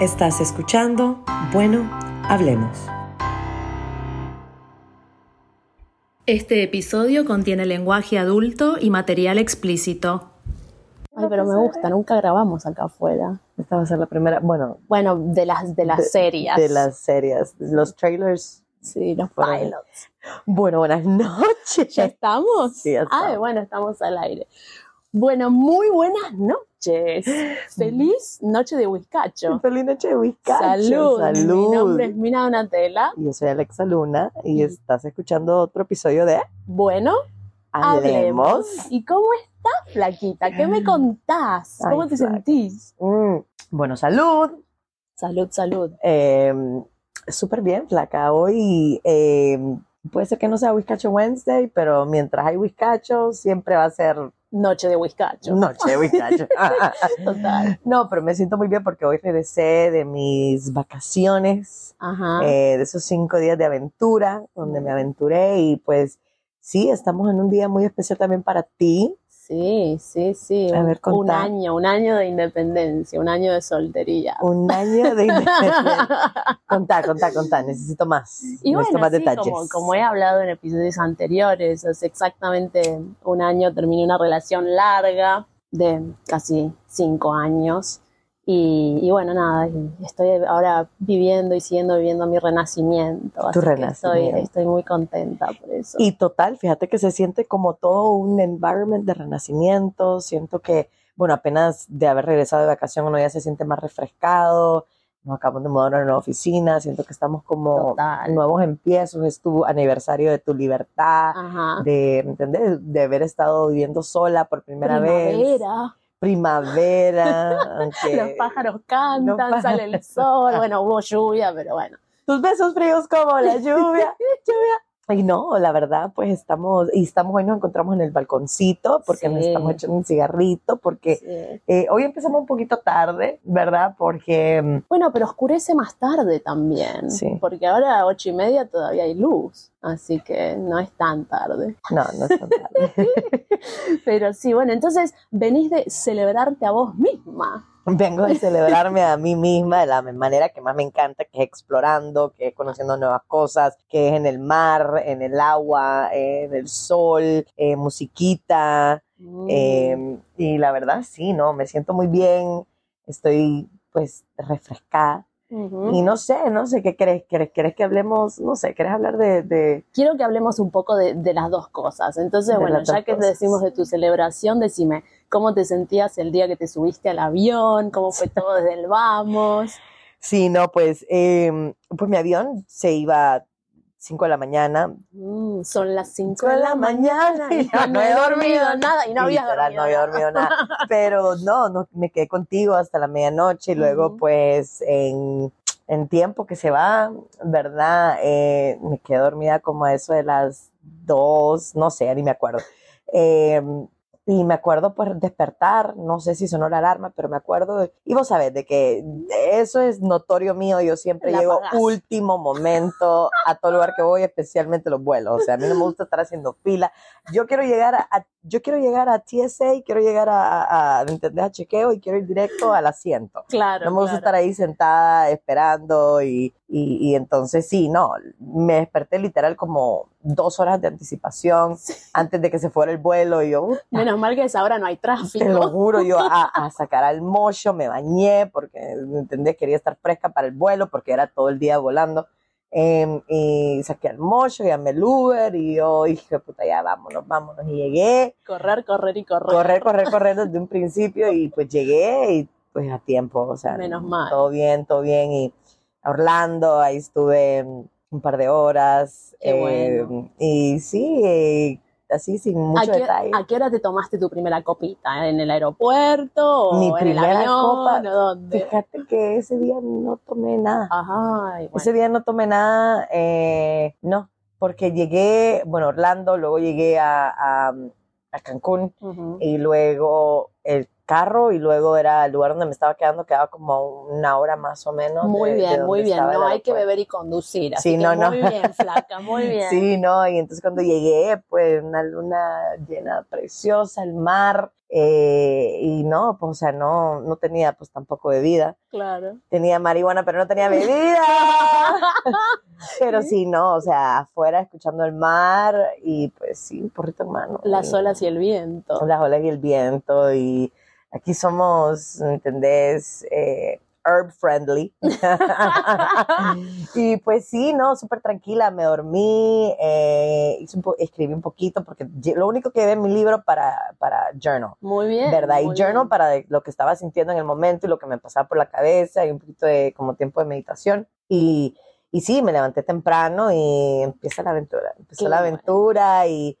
Estás escuchando Bueno, hablemos. Este episodio contiene lenguaje adulto y material explícito. Ay, pero me gusta, nunca grabamos acá afuera. Esta va a ser la primera, bueno, Bueno, de las de las series. de las series, los trailers. Sí, los pilots. Bueno, buenas noches. ¿Ya estamos? Sí, ya estamos. Ay, bueno, estamos al aire. Bueno, muy buenas noches. Feliz noche de Huizcacho. Feliz noche de Huizcacho. Salud. Salud. Mi nombre es Mina Donatella. Yo soy Alexa Luna y estás escuchando otro episodio de Bueno, hablemos. ¿Y cómo estás, flaquita? ¿Qué me contás? Ay, ¿Cómo te flaca. sentís? Mm, Bueno, salud. Salud, salud. Eh, Súper bien, flaca. Hoy eh, puede ser que no sea Whiskacho Wednesday, pero mientras hay Whiskacho, siempre va a ser Noche de Huizcacho. noche de Whiskacho. Total. no, pero me siento muy bien porque hoy regresé de mis vacaciones, Ajá. eh, de esos cinco días de aventura, donde me aventuré y pues sí, estamos en un día muy especial también para ti. Sí, sí, sí. A un, ver, un contá. año, un año de independencia, un año de soltería. Un año de... contá, contá, contá, necesito más. Y necesito bueno, más sí, detalles. como, como he hablado en episodios anteriores, hace exactamente un año terminé una relación larga de casi cinco años. Y, y bueno, nada, estoy ahora viviendo y siguiendo viviendo mi renacimiento. Tu así que Estoy, renacimiento. estoy muy contenta por eso. Y total, fíjate que se siente como todo un environment de renacimiento. Siento que, bueno, apenas de haber regresado de vacación uno ya se siente más refrescado. Nos acabamos de mudar a una nueva oficina. Siento que estamos como Total. nuevos empiezos. Es tu aniversario de tu libertad, Ajá. de, ¿entendés? De haber estado viviendo sola por primera vez. Primavera. Aunque Los pájaros cantan, pájaros- sale el sol. Bueno, hubo lluvia, pero bueno. tus besos fríos como la lluvia, lluvia. Y no, la verdad, pues estamos, y estamos hoy nos encontramos en el balconcito porque nos estamos echando un cigarrito, porque Sí. eh, hoy empezamos un poquito tarde, ¿verdad? Porque mm, Bueno, pero oscurece más tarde también. Sí. Porque ahora a ocho y media todavía hay luz. Así que no es tan tarde. no, no es tan tarde. Pero sí, bueno, entonces venís de celebrarte a vos misma. Vengo de celebrarme a mí misma de la manera que más me encanta, que es explorando, que es conociendo nuevas cosas, que es en el mar, en el agua, eh, en el sol, eh, musiquita. Mm. Eh, y la verdad, sí, no, me siento muy bien, estoy pues refrescada. Y no sé, no sé qué crees, ¿Querés, querés que hablemos? No sé, ¿querés hablar de, de- Quiero que hablemos un poco de, de las dos cosas. Entonces, De bueno, ya que cosas. decimos de tu celebración, decime, ¿cómo te sentías el día que te subiste al avión? ¿Cómo fue todo desde el vamos? Sí, no, pues, eh, pues mi avión se iba 5 de la mañana. Mm, son las 5 Cinco de la mañana y no he dormido nada y no dormido. había dormido nada. Pero no, no, me quedé contigo hasta la medianoche y luego pues en, en tiempo que se va, ¿verdad? Eh, me quedé dormida como a eso de las dos, no sé, ni me acuerdo. Eh, y me acuerdo pues despertar, no sé si sonó la alarma, pero me acuerdo, y vos sabés de que eso es notorio mío, yo siempre La llego último momento a todo lugar que voy, especialmente los vuelos, o sea, a mí no me gusta estar haciendo fila, yo quiero llegar a, a- yo quiero llegar a TSA, quiero llegar a, a, a, ¿entendés? a chequeo y quiero ir directo al asiento. Claro. No me gusta claro. estar ahí sentada esperando y, y, y entonces sí, no, me desperté literal como dos horas de anticipación antes de que se fuera el vuelo y yo, "Uta, Menos mal que a esa hora no hay te lo tráfico. juro, yo a, a sacar al mocho, me bañé porque, ¿me ¿entendés? Quería estar fresca para el vuelo porque era todo el día volando. Em, y saqué al mocho, llamé el Uber y yo dije, puta, ya vámonos, vámonos. Y llegué, Correr, correr y correr. correr, correr, correr desde un principio y pues llegué y pues a tiempo, o sea, Menos mal. todo bien, todo bien y a Orlando, ahí estuve mm, un par de horas Qué eh, bueno. y sí, eh, así sin ¿A mucho qué, detalle. a qué hora te tomaste tu primera copita? ¿En el aeropuerto o Mi en el primera avión? copa, ¿O dónde? Fíjate que ese día no tomé nada. Ay, bueno. Ese día no tomé nada, eh, no, porque llegué, bueno, Orlando, luego llegué a, a, a Cancún Ujú. y luego el carro y luego era el lugar donde me estaba quedando, quedaba como una hora más o menos. Muy de- bien, muy bien. No hay que beber y conducir. Sí, que no, no. muy bien, flaca, muy bien. Sí, no, y entonces cuando llegué, pues una luna llena, preciosa, el mar, Eh, y no, pues, o sea, no, no tenía pues tampoco bebida. Claro. Tenía marihuana, pero no tenía bebida. pero sí, no, o sea, afuera escuchando el mar y pues sí, un porrito en mano. Las Y- olas y el viento. las olas y el viento y aquí somos, ¿me ¿entendés? Eh, herb friendly. y pues sí, no, súper tranquila, me dormí, eh, hice un po- escribí un poquito porque lo único que llevé en mi libro para, para journal. Muy bien. ¿Verdad? Y muy journal bien. para lo que estaba sintiendo en el momento y lo que me pasaba por la cabeza y un poquito de como tiempo de meditación. Y, y sí, me levanté temprano y empieza la aventura. Empezó Qué la bueno. aventura y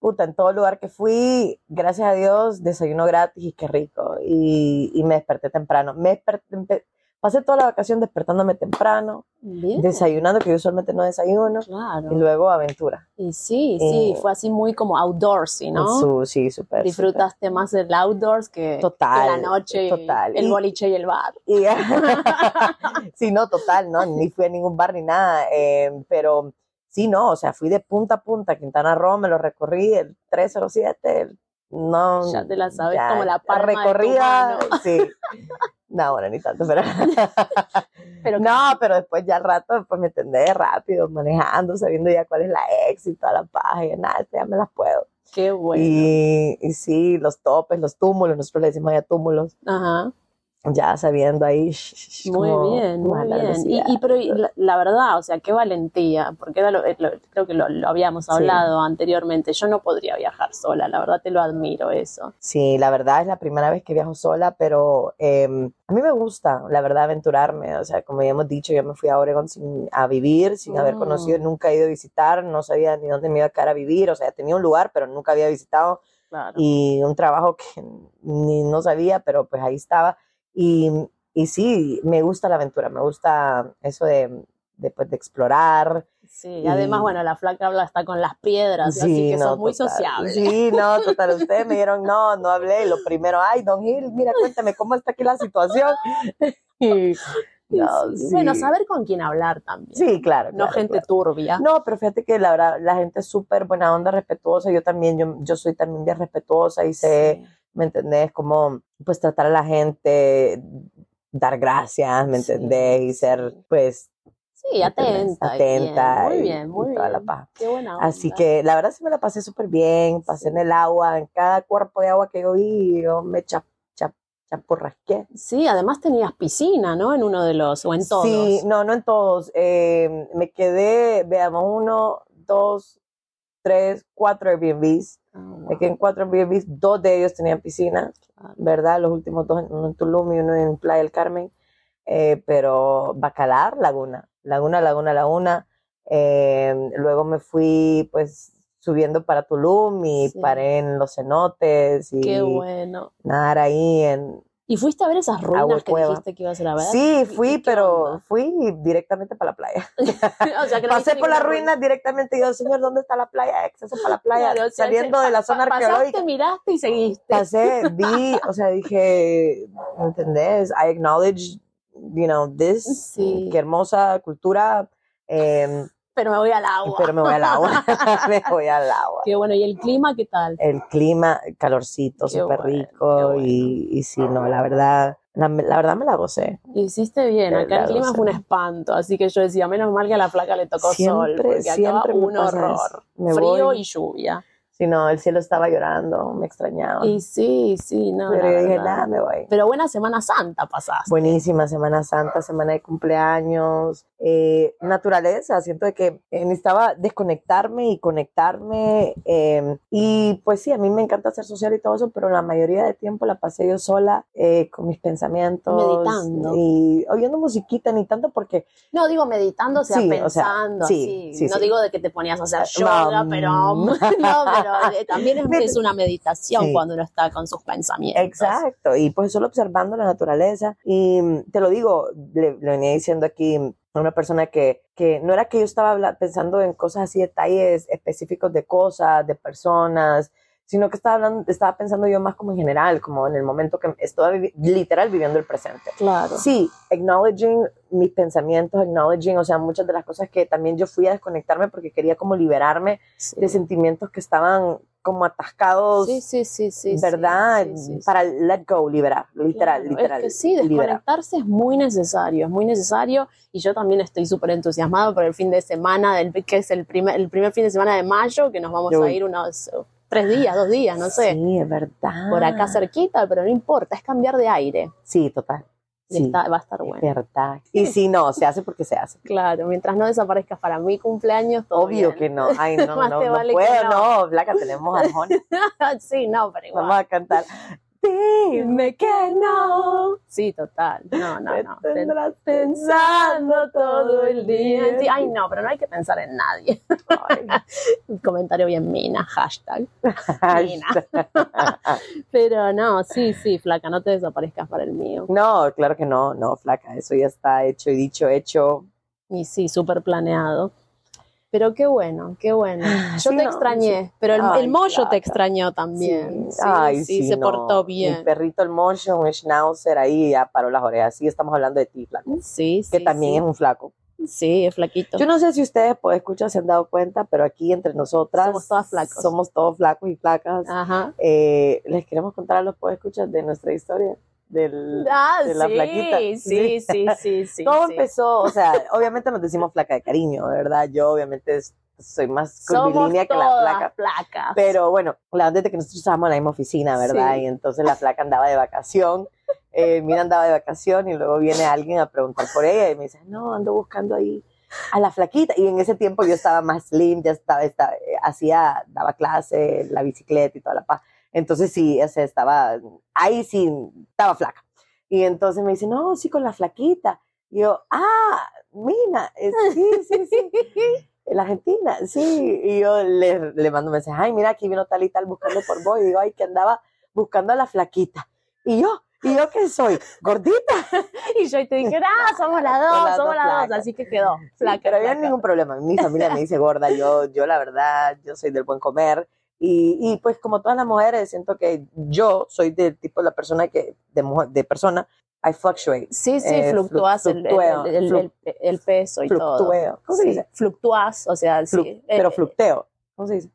puta, en todo lugar que fui, gracias a Dios, desayuno gratis y qué rico. Y, y me desperté temprano. Me desperté, pasé toda la vacación despertándome temprano, Bien. desayunando, que yo usualmente no desayuno, Claro. y luego aventura. Y sí, sí, Eh, fue así muy como outdoorsy, ¿no? Su- sí, súper. Disfrutaste más el outdoors que, Total, que la noche, total. el Y- boliche y el bar. Y, sí, no, total, no, ni fui a ningún bar ni nada, eh, pero sí, no, o sea, fui de punta a punta, Quintana Roo, me lo recorrí, el 307, el- no. Ya te la sabes ya, como la tu recorrida, sí. No, bueno, ni tanto, pero. Pero no, pero después ya al rato, pues me entendés rápido, manejando, sabiendo ya cuál es la toda la y nada, ya me las puedo. qué bueno. Y, y sí, los topes, los túmulos, nosotros le decimos ya túmulos, Ajá. Ya sabiendo ahí. Muy como bien, muy bien. Y, y pero y la, la verdad, o sea, qué valentía, porque era lo- eh, lo- creo que lo, lo habíamos Sí. hablado anteriormente. Yo no podría viajar sola, la verdad te lo admiro eso. Sí, la verdad es la primera vez que viajo sola, pero eh, a mí me gusta, la verdad, aventurarme. O sea, como ya hemos dicho, yo me fui a Oregon sin, a vivir, sin haber Mm. conocido, nunca he ido a visitar, no sabía ni dónde me iba a quedar a vivir. O sea, tenía un lugar, pero nunca había visitado Claro. y un trabajo que ni no sabía, pero pues ahí estaba. Y, y sí, me gusta la aventura, me gusta eso de, de, pues, de explorar. Sí, y además, bueno, la flaca habla está con las piedras, así que no, sos muy total. sociable. Sí, no, total. Ustedes me dieron, no, no hablé. Y lo primero, ay, Don Gil, mira, cuéntame cómo está aquí la situación. Y, no, Sí. sí. Bueno, saber con quién hablar también. Sí, claro. no claro, gente claro. turbia. No, pero fíjate que la verdad, la gente es súper buena onda, respetuosa. Yo también, yo, yo soy también bien respetuosa y sé, Sí. ¿Me entendés? Como, pues, tratar a la gente, dar gracias, ¿me Sí, entendés? Y ser, pues, Sí, atenta. bien. atenta. Muy bien, muy y toda la bien. paja. Qué buena onda. Así que la verdad sí me la pasé súper bien, pasé en el agua, en cada cuerpo de agua que yo vi, yo me chap, chap, chapurrasqué. Sí, además tenías piscina, ¿no? En uno de los, o en todos. Sí, no, no en todos. eh, me quedé, veamos, uno, dos, tres, cuatro Airbnbs. Wow. Me quedé en cuatro Airbnbs, dos de ellos tenían piscina. ¿verdad? Los últimos dos, uno en Tulum y uno en Playa del Carmen. Eh, pero Bacalar, Laguna, Laguna, Laguna, Laguna. Eh, luego me fui, pues, subiendo para Tulum y Sí. paré en los cenotes y Qué bueno. nadar ahí en... ¿Y fuiste a ver esas ruinas que dijiste que ibas a ver? Sí, ¿Y fui, pero onda? fui directamente para la playa. o sea, que no Pasé por las ruinas directamente y yo, señor, ¿dónde está la playa? Acceso para la playa, Claro, o sea, saliendo de la zona arqueológica. Pasaste, miraste y seguiste. pasé, vi, o sea, dije, ¿entendés? I acknowledge, you know, this, Sí. qué hermosa cultura, eh, Pero me voy al agua. pero me voy al agua, me voy al agua. Qué bueno. ¿Y el clima qué tal? El clima, calorcito, súper bueno, rico, bueno. y, y sí, no, la verdad, la, la verdad me la gocé. Hiciste bien. Acá el verdad, clima o fue un espanto. Así que yo decía, menos mal que a la placa le tocó sol. Siempre, Porque acá siempre me un horror. Me Frío voy. y lluvia. Sí, no, el cielo estaba llorando, me extrañaba. Y sí, sí, no. pero yo dije, nada, me voy. Pero buena Semana Santa pasaste. Buenísima Semana Santa, semana de cumpleaños, eh, naturaleza. Siento que eh, necesitaba desconectarme y conectarme. eh, y pues sí, a mí me encanta ser social y todo eso, pero la mayoría de tiempo la pasé yo sola eh, con mis pensamientos. Meditando. Y oyendo musiquita, ni tanto porque No, digo meditando, o sea, Sí, o sea, pensando sí, así. sí, no digo de que te ponías a hacer Ah, yoga, pero no, pero eh, también es, una meditación Sí. cuando uno está con sus pensamientos. Exacto, y pues solo observando la naturaleza. Y mm, te lo digo, le, le venía diciendo aquí a una persona que, que no era que yo estaba pensando en cosas así, detalles específicos de cosas, de personas, sino que estaba, hablando, estaba pensando yo más como en general, como en el momento que estaba vivi- literal viviendo el presente. Claro. Sí, acknowledging mis pensamientos, acknowledging, o sea, muchas de las cosas que también yo fui a desconectarme porque quería como liberarme Sí. de sentimientos que estaban como atascados, Sí, sí, sí, sí. ¿verdad? sí. Para let go, liberar, literal, Claro, literal. Es que sí, liberar. desconectarse es muy necesario, es muy necesario y yo también estoy súper entusiasmada por el fin de semana, del, que es el primer, el primer fin de semana de mayo, que nos vamos a Uy. ir unos tres días, dos días, no sé, Sí, es verdad. por acá cerquita, pero no importa, es cambiar de aire, Sí, total. y Sí, está- va a estar es bueno. verdad. Y si no, se hace porque se hace. Claro, mientras no desaparezcas para mi cumpleaños, todo Obvio bien. que no. Ay, no, no, no vale que puedo, no. no. Blanca, tenemos arjona. sí, no, pero igual. Vamos a cantar. Dime que no. Sí, total. No, no, Te no. tendrás Pensando todo el día. Ay, no, pero no hay que pensar en nadie. Un comentario bien mina, hashtag. Mina. Pero no, sí, sí, flaca, no te desaparezcas para el mío. No, claro que no, no, flaca, eso ya está hecho y dicho, hecho. Y sí, súper planeado. Pero qué bueno, qué bueno. Yo Ah, Sí, te extrañé, sí. pero el, Ay, el mollo te extrañó también. Sí, Ay, sí, se no. portó bien. perrito el mocho, un schnauzer ahí ya paró las orejas. Sí, estamos hablando de ti, flaco. Sí, sí. Que también es un flaco. Sí, es flaquito. Yo no sé si ustedes, pues, escuchar, se han dado cuenta, pero aquí entre nosotras. Somos todas flacos. Somos todos flacos y flacas. Ajá. Eh, les queremos contar a los escuchas de nuestra historia. Del, Ah, de la sí, flaquita. sí, sí, sí, sí. Todo sí. empezó, o sea, obviamente nos decimos flaca de cariño, ¿verdad? Yo obviamente es- soy más curvilínea que la flaca. flacas. Pero bueno, la verdad es que nosotros estábamos en la misma oficina, ¿verdad? Y entonces la flaca andaba de vacación, eh, Mira andaba de vacación y luego viene alguien a preguntar por ella y me dice, no, ando buscando ahí a la flaquita. Y en ese tiempo yo estaba más slim, ya estaba, estaba eh, hacía, daba clase, la bicicleta y toda la paz. Entonces sí, o sea, estaba, ahí sí, estaba flaca. Y entonces me dice, no, sí, con la flaquita. Y yo, ah, Mina, eh, sí, sí, sí. La Argentina, sí. Y yo le, le mando un mensaje, ay, mira, aquí vino tal y tal buscando por vos. Y digo, ay, que andaba buscando a la flaquita. Y yo, ¿y yo qué soy? ¿Gordita? Y yo te dije, ah, somos las dos, Somos las somos dos las dos. flacas. Así que quedó. Flaca. Pero había ningún problema. Mi familia me dice gorda, yo, yo la verdad, yo soy del buen comer. Y, y pues como todas las mujeres, siento que yo soy del tipo de la persona que, de, mujer- de persona, I fluctuate. Sí, sí, Eh, fluctúas el, el, el- el- peso y todo. Fluctueo. ¿Cómo se Sí, dice? Fluctúas, o sea, Flu- sí. pero Eh, flucteo. ¿Cómo se dice?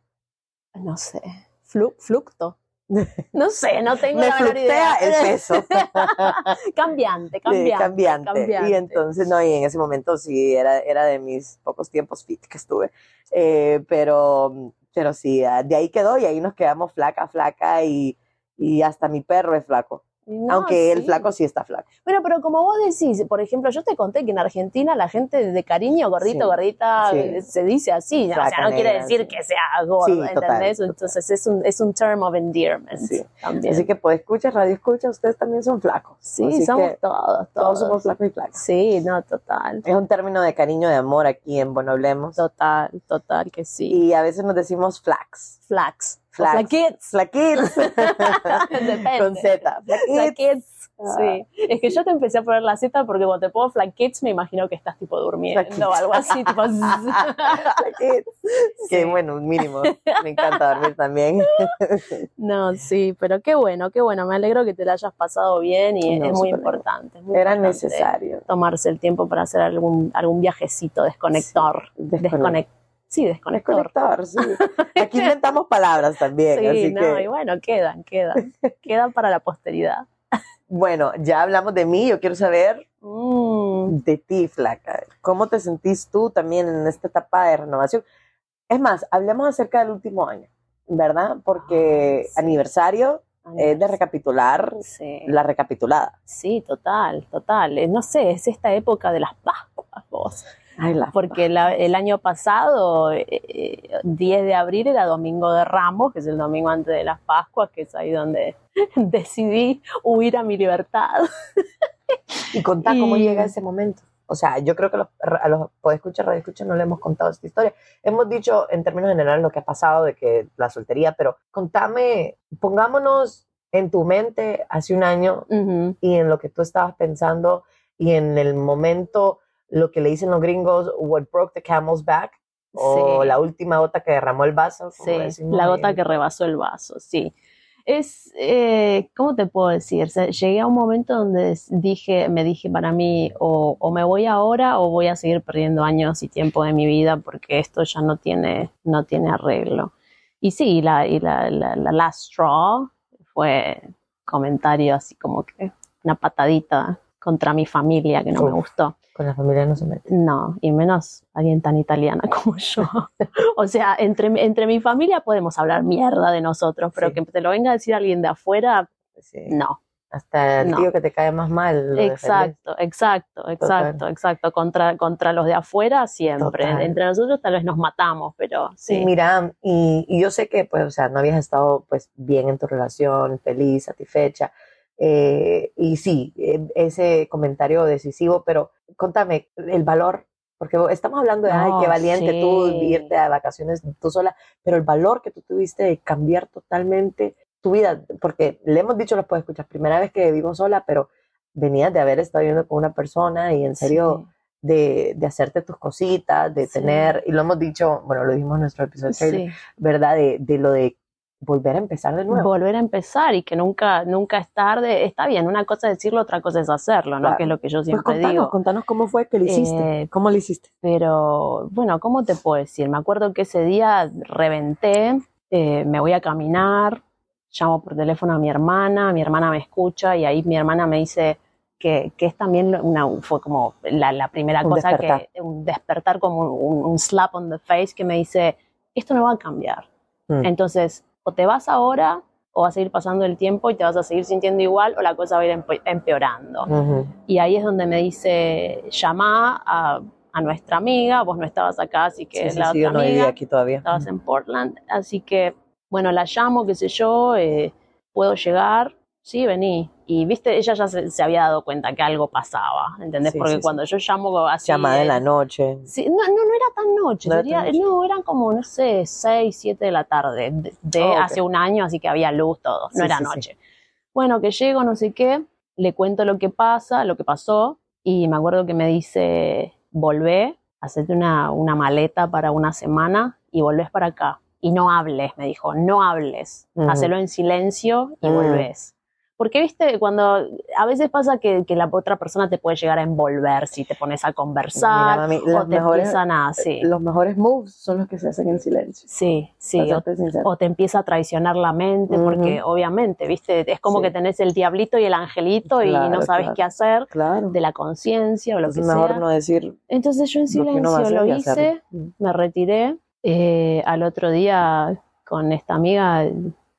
No sé. Flu, flucto. No sé, no tengo Me la menor idea. fluctea el peso. cambiante, Sí, cambiante, cambiante. cambiante. Y entonces, no, y en ese momento sí, era, era de mis pocos tiempos fit que estuve. Eh, pero, pero sí, ah, de ahí quedó y ahí nos quedamos flaca, flaca y, y hasta mi perro es flaco. No, aunque el flaco sí está flaco. Bueno, pero como vos decís, por ejemplo, yo te conté que en Argentina la gente de cariño, gordito, Sí, gordita, sí. eh, se dice así. ¿no? O sea, no quiere decir que sea gordo, total, ¿entendés? total. Entonces es un, es un term of endearment Sí. también. Así que pues escucha, radio escucha, ustedes también son flacos. sí, Así somos todos, todos. todos somos flacos y flacas. Sí, no, total. Es un término de cariño, de amor aquí en Bueno Hablemos. Total, total que sí. Y a veces nos decimos flax. Flax. Flaquits. Flaquitos. Depende. Con Z. Flaquits. Ah. Sí, es que yo te empecé a poner la Z porque cuando te pongo flaquits me imagino que estás tipo durmiendo Flaquits. o algo así, tipo zzz. Flaquitos. Que Sí. bueno, un mínimo. Me encanta dormir también. No, sí, pero qué bueno, qué bueno, me alegro que te la hayas pasado bien y No, es muy importante. es muy Era importante necesario. Tomarse el tiempo para hacer algún, algún viajecito, desconector. Desconectar. Desconect sí, desconector. Sí. Aquí inventamos palabras también, Sí, así no, que y bueno, quedan, quedan, quedan para la posteridad. bueno, ya hablamos de mí, yo quiero saber Mm, de ti, flaca. ¿Cómo te sentís tú también en esta etapa de renovación? Es más, hablemos acerca del último año, ¿verdad? Porque sí. aniversario es de recapitular Sí. la recapitulada. Sí, total, total. Eh, No sé, es esta época de las Pascuas, vos. Ay, la Porque la- el año pasado, eh, eh, 10 de abril, era Domingo de Ramos, que es el domingo antes de las Pascuas, que es ahí donde decidí huir a mi libertad. Y contá cómo llega ese momento. O sea, yo creo que los, a los podescuchas, radioescuchas no le hemos contado esta historia. Hemos dicho en términos generales lo que ha pasado de que la soltería, pero contame, pongámonos en tu mente hace un año Ujú. y en lo que tú estabas pensando y en el momento, lo que le dicen los gringos, what broke the camel's back, o Sí. la última gota que derramó el vaso. Sí, decimos la gota que rebasó el vaso, sí. Es, eh, ¿cómo te puedo decir? Llegué a un momento donde dije, me dije para mí, o, o me voy ahora o voy a seguir perdiendo años y tiempo de mi vida porque esto ya no tiene, no tiene arreglo. y sí, la, y la, la, la last straw fue comentario así como que una patadita contra mi familia que no me gustó. Con la familia no se mete. No, y menos alguien tan italiana como yo. o sea, entre, entre mi familia podemos hablar mierda de nosotros, pero Sí. que te lo venga a decir alguien de afuera, Sí. no. Hasta el No. tío que te cae más mal. Exacto, exacto, exacto, exacto. Contra, contra los de afuera siempre. Total. Entre nosotros tal vez nos matamos, pero Sí, sí. mira, y, y yo sé que, pues, o sea, no habías estado, pues, bien en tu relación, feliz, satisfecha, eh, y sí, eh, ese comentario decisivo, pero contame el valor, porque estamos hablando de, ay, No, qué valiente tú irte a vacaciones tú sola, pero el valor que tú tuviste de cambiar totalmente tu vida, porque le hemos dicho, lo puedes escuchar, primera vez que vivo sola, pero venías de haber estado viviendo con una persona y en serio de, de hacerte tus cositas, de Sí. tener, y lo hemos dicho, bueno, lo dijimos en nuestro episodio, Sí. ¿verdad? De, de lo de volver a empezar de nuevo. volver a empezar y que nunca, nunca es tarde. Está bien, una cosa es decirlo, otra cosa es hacerlo, ¿no? Claro. Que es lo que yo Pues siempre contanos, digo. contanos cómo fue que lo hiciste, Eh, cómo lo hiciste. Pero bueno, ¿cómo te puedo decir? Me acuerdo que ese día reventé, eh, me voy a caminar, llamo por teléfono a mi hermana, mi hermana me escucha y ahí mi hermana me dice que, que es también una, fue como la, la primera Un cosa despertar. que, un despertar como un, un slap on the face que me dice, esto no va a cambiar. Mm. Entonces, o te vas ahora o va a seguir pasando el tiempo y te vas a seguir sintiendo igual o la cosa va a ir empe- empeorando. Y ahí es donde me dice, llama a, a nuestra amiga, vos no estabas acá, así que Sí, sí, la sí, yo otra no vivía amiga, aquí todavía. estabas en Portland, así que, bueno, la llamo, qué sé yo, eh, puedo llegar, sí, vení. Y viste, ella ya se, se había dado cuenta que algo pasaba, ¿entendés? Sí, Porque sí, sí. cuando yo llamo así... Llamada en eh, la noche. Sí, no, no, no era tan noche, ¿No era sería- tan noche? no, eran como, no sé, 6, 7 de la tarde, de, de Oh, hace un año, así que había luz, todo, no era noche. Bueno, que llego, no sé qué, le cuento lo que pasa, lo que pasó, y me acuerdo que me dice, volvé, hacete una, una maleta para una semana y volvés para acá. Y no hables, me dijo, no hables, Ujú. hacelo en silencio y Mm. volvés. Porque, viste, cuando a veces pasa que, que la otra persona te puede llegar a envolver si te pones a conversar, Mira, mami, o te mejores, empiezan a, sí, los mejores moves son los que se hacen en silencio. sí, sí, o, o te empieza a traicionar la mente, porque Ujú. obviamente, viste, es como Sí. que tenés el diablito y el angelito y Claro, no sabes claro. qué hacer Claro. de la conciencia o lo es que mejor sea. no decir Entonces yo en lo silencio hacer lo y hice, me retiré. Eh, al otro día con esta amiga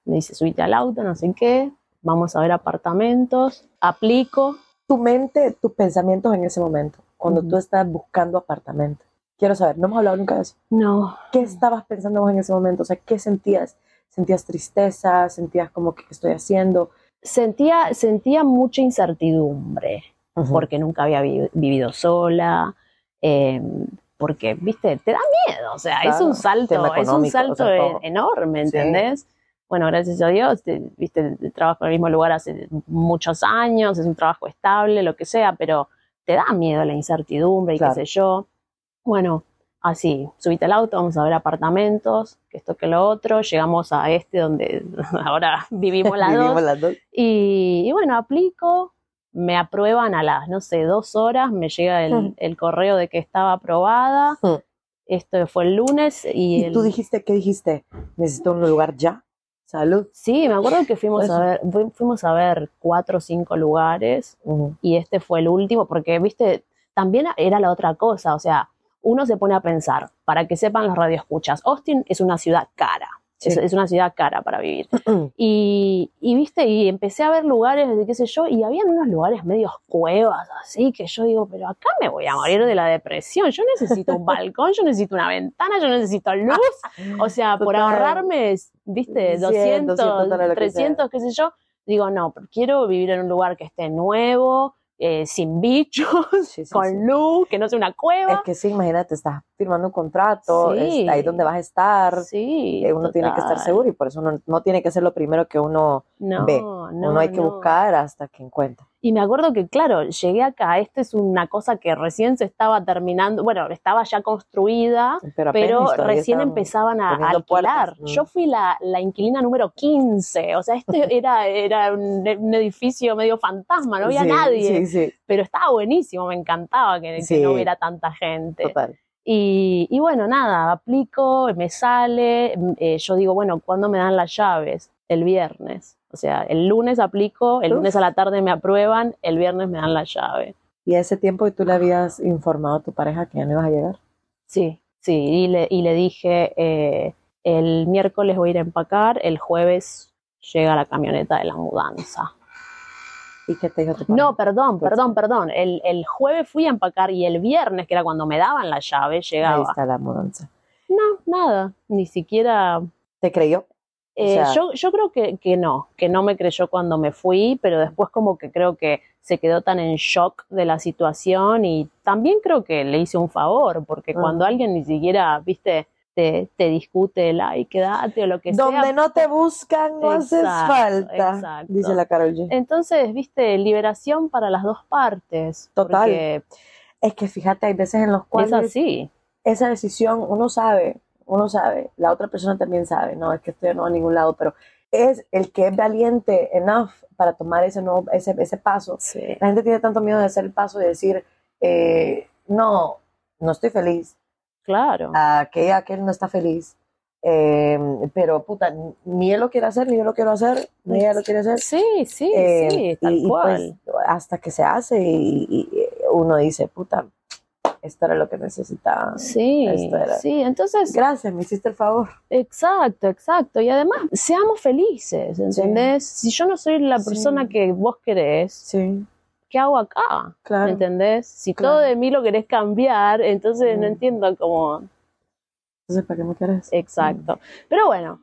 me dice, subite al auto, no sé qué, vamos a ver apartamentos, aplico. Tu mente, tus pensamientos en ese momento, cuando Ujú. tú estás buscando apartamento. Quiero saber, no hemos hablado nunca de eso. No, ¿Qué estabas pensando vos en ese momento? O sea, ¿qué sentías? ¿Sentías tristeza? ¿Sentías como que qué estoy haciendo? sentía, sentía mucha incertidumbre. Ujú. porque nunca había vi- vivido sola, eh, porque, viste, te da miedo, o sea, es Claro, un salto, es un salto o sea, enorme, Sí. Bueno, gracias a Dios, te- viste, trabajo en el mismo lugar hace muchos años, es un trabajo estable, lo que sea, pero te da miedo la incertidumbre y Claro. qué sé yo. Bueno, así, subite al auto, vamos a ver apartamentos, que esto que lo otro, llegamos a este donde ahora vivimos las Vivimos dos. las dos. Y, y bueno, aplico, me aprueban a las, no sé, dos horas, me llega el, el correo de que estaba aprobada. Ujú. Esto fue el lunes y, ¿Y el- tú dijiste, qué dijiste? ¿Necesito un lugar ya? Salud. sí, me acuerdo que fuimos a ver, fu- fuimos a ver cuatro o cinco lugares y este fue el último, porque viste, también era la otra cosa, o sea, uno se pone a pensar, para que sepan los radioescuchas, Austin es una ciudad cara, Sí. es, es una ciudad cara para vivir. Y, y viste, y empecé a ver lugares, de qué sé yo, y habían unos lugares medios cuevas, así, que yo digo, pero acá me voy a morir de la depresión, yo necesito un balcón, yo necesito una ventana, yo necesito luz, o sea, por ahorrarme, viste, 100, 200, 200 dólares, lo que 300, qué sé yo, digo, no, pero quiero vivir en un lugar que esté nuevo, eh, sin bichos, Sí, sí, con sí. luz, que no sea una cueva. Es que sí, imagínate, estás firmando un contrato, es ahí donde vas a estar, eh, uno tiene que estar seguro y por eso uno no tiene que ser lo primero que uno No, ve. no, uno hay que no. buscar hasta que encuentre. Y me acuerdo que, claro, llegué acá, esta es una cosa que recién se estaba terminando, bueno, estaba ya construida, Pero, recién empezaban a, alquilar. puertas. Yo fui la, la inquilina número 15, o sea, este era, era un, un edificio medio fantasma, no había Sí, nadie, Sí, sí, pero estaba buenísimo, me encantaba que, no hubiera tanta gente. total. Y, y bueno, nada, aplico, me sale, eh, yo digo, bueno, ¿cuándo me dan las llaves? El viernes. O sea, el lunes aplico, el Uf. lunes a la tarde me aprueban, el viernes me dan la llave. Y ese tiempo tú le habías informado a tu pareja que ya no ibas a llegar. Sí, sí, y le, y le dije, eh, el miércoles voy a ir a empacar, el jueves llega la camioneta de la mudanza. ¿Y qué te dijo tu pareja? No, perdón, Pues- perdón, perdón. El, el jueves fui a empacar y el viernes, que era cuando me daban la llave, Ahí llegaba. está la mudanza. No, nada, ni siquiera ¿Te creyó? Eh, sea- yo, yo creo que, que no, que no me creyó cuando me fui, pero después como que creo que se quedó tan en shock de la situación y también creo que le hice un favor, porque Ah. cuando alguien ni siquiera, viste, te, te discute el ay, quédate o lo que Donde sea. no te buscan, no haces falta, exacto. dice la Carol G. Entonces, viste, liberación para las dos partes. Total. porque Es que fíjate, hay veces en los Es cuales así. esa decisión uno sabe, uno sabe, la otra persona también sabe, no es que estoy no a ningún lado, pero es el que es valiente enough para tomar ese, nuevo, ese, ese paso. Sí. La gente tiene tanto miedo de hacer el paso y decir, eh, no, no estoy feliz, Claro. aquel, aquel no está feliz, eh, pero puta, ni él lo quiere hacer, ni yo lo quiero hacer, ni ella lo quiere hacer. Sí, sí, Eh, sí, tal y- y, cual. pues, hasta que se hace y- y uno dice, puta, esto era lo que necesitaba. sí, esto era- sí. Entonces, Gracias, me hiciste el favor. Exacto, exacto. Y además, seamos felices, ¿entendés? Si yo no soy la Sí. persona que vos querés, Sí, ¿qué hago acá? claro. ¿Entendés? Si Claro. todo de mí lo querés cambiar, entonces no Mm. entiendo cómo... Entonces, ¿para qué me quieres? Exacto. Pero bueno,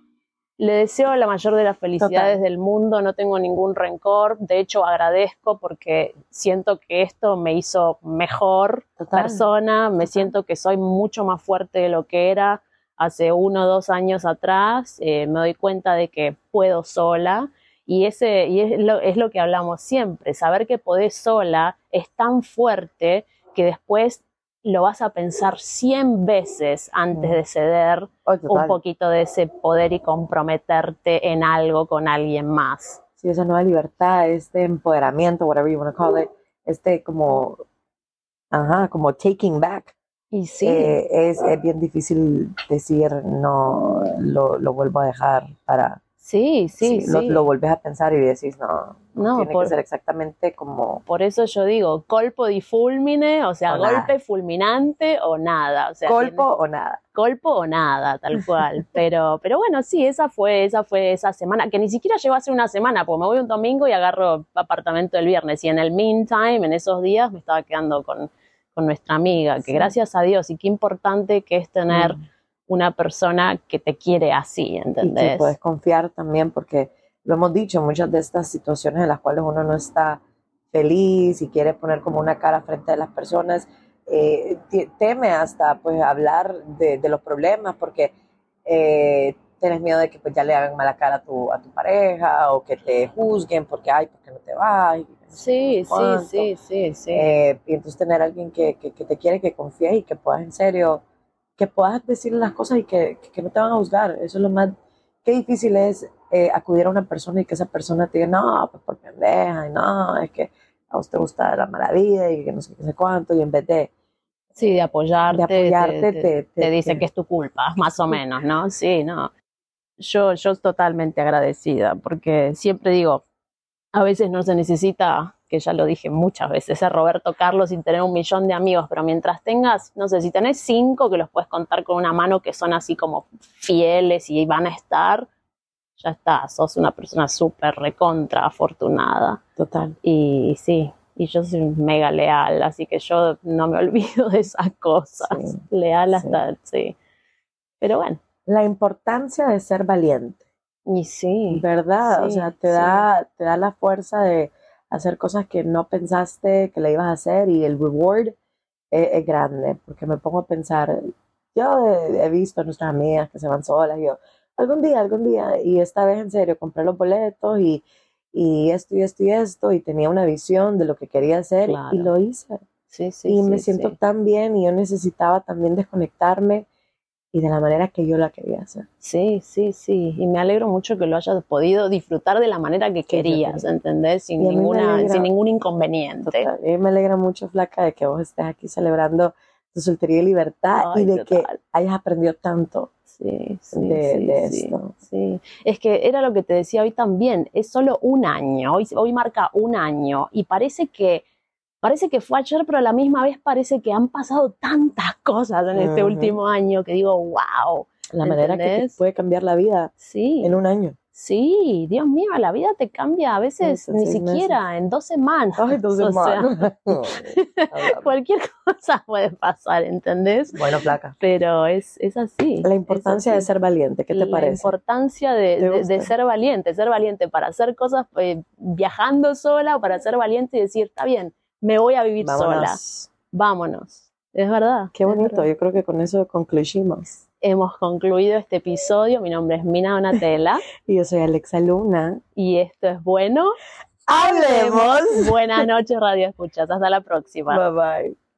le deseo la mayor de las felicidades Total. del mundo, no tengo ningún rencor, de hecho agradezco porque siento que esto me hizo mejor Total. persona, me siento que soy mucho más fuerte de lo que era hace uno o dos años atrás, eh, me doy cuenta de que puedo sola y, ese, y es, lo, es lo que hablamos siempre, saber que podés sola es tan fuerte que después lo vas a pensar 100 veces antes de ceder Oh, un poquito de ese poder y comprometerte en algo con alguien más. Sí, esa nueva libertad, este empoderamiento, whatever you want to call it, este como, ajá, como taking back. Y sí, Eh, es, es bien difícil decir, no, lo, lo vuelvo a dejar para... sí, sí, sí. Lo, lo volvés a pensar y decís, no, No, tiene por- que ser exactamente como... Por eso yo digo, colpo di fulmine, o sea, O nada. golpe fulminante o nada. O sea, Colpo tiene- o nada. colpo o nada, tal cual. Pero, pero bueno, sí, esa fue, esa fue esa semana, que ni siquiera llegó a ser una semana, porque me voy un domingo y agarro apartamento el viernes. Y en el meantime, en esos días, me estaba quedando con, con nuestra amiga, que Sí. gracias a Dios, y qué importante que es tener Mm. Una persona que te quiere así, y que ¿entendés? puedes confiar también, porque lo hemos dicho, muchas de estas situaciones en las cuales uno no está feliz y quiere poner como una cara frente a las personas, eh, te- teme hasta pues hablar de, de los problemas porque eh, tienes miedo de que pues ya le hagan mala cara a tu, a tu pareja o que te juzguen porque, ay, ¿por qué no te vas? Sí, sí, sí, sí, sí. Eh, y entonces tener a alguien que, que, que te quiere, que confíe y que puedas en serio, que puedas decirle las cosas y que, que- no te van a juzgar. Eso es lo más, qué difícil es eh, acudir a una persona y que esa persona te diga, no, pues por pendeja, y no, es que a usted gusta la mala vida y que no sé qué sé cuánto, y en vez de, Sí, de apoyarte. de apoyarte, te, te, te- te- te dice que es tu culpa, más o menos, ¿no? Sí, no. Yo, yo totalmente agradecida, porque siempre digo, a veces no se necesita, que ya lo dije muchas veces, ser Roberto Carlos sin tener un millón de amigos, pero mientras tengas, no sé, si tenés cinco que los puedes contar con una mano que son así como fieles y van a estar, ya está, sos una persona súper recontra afortunada. total. Y sí, y yo soy mega leal, así que yo no me olvido de esas cosas. Sí, leal hasta, sí. Pero bueno, La importancia de ser valiente. y sí. ¿verdad? o Sí, sea, te sí. da, te da la fuerza de hacer cosas que no pensaste que le ibas a hacer y el reward es, es grande, porque me pongo a pensar, yo he, he visto a nuestras amigas que se van solas, yo, algún día, algún día, y esta vez en serio, compré los boletos y, y esto y esto y esto, y tenía una visión de lo que quería hacer Claro. y lo hice. Sí, sí, y sí, me siento tan bien y yo necesitaba también desconectarme y de la manera que yo la quería hacer. Sí, sí, sí. Y me alegro mucho que lo hayas podido disfrutar de la manera que querías. ¿entendés? Sin ninguna, alegra- sin ningún inconveniente. Total. Y me alegra mucho, Flaca, de que vos estés aquí celebrando tu soltería y libertad Ay, y de que hayas aprendido tanto. Sí, sí, de- sí, de sí, esto. sí. Es que era lo que te decía hoy también, es solo un año, hoy, hoy marca un año y parece que, parece que fue ayer, pero a la misma vez parece que han pasado tantas cosas en este Ujú. último año que digo, wow, La manera que te ¿Entendés? puede cambiar la vida sí, en un año. sí, Dios mío, la vida te cambia a veces ni siquiera en dos semanas. Ay, dos O sea, semanas. cualquier cosa puede pasar, ¿entendés? bueno, placa. Pero es, es así. La importancia es de así. ser valiente, ¿qué te la parece? importancia de, ¿Te de- de ser valiente, ser valiente para hacer cosas eh, viajando sola o para ser valiente y decir, está bien, me voy a vivir sola, Vámonos. Es verdad. Qué bonito, verdad. yo creo que con eso concluimos. Hemos concluido este episodio. Mi nombre es Mina Donatella Y yo soy Alexa Luna. y esto es bueno. ¡Hablemos! Buenas noches, Radio Escuchas. Hasta la próxima. Bye bye.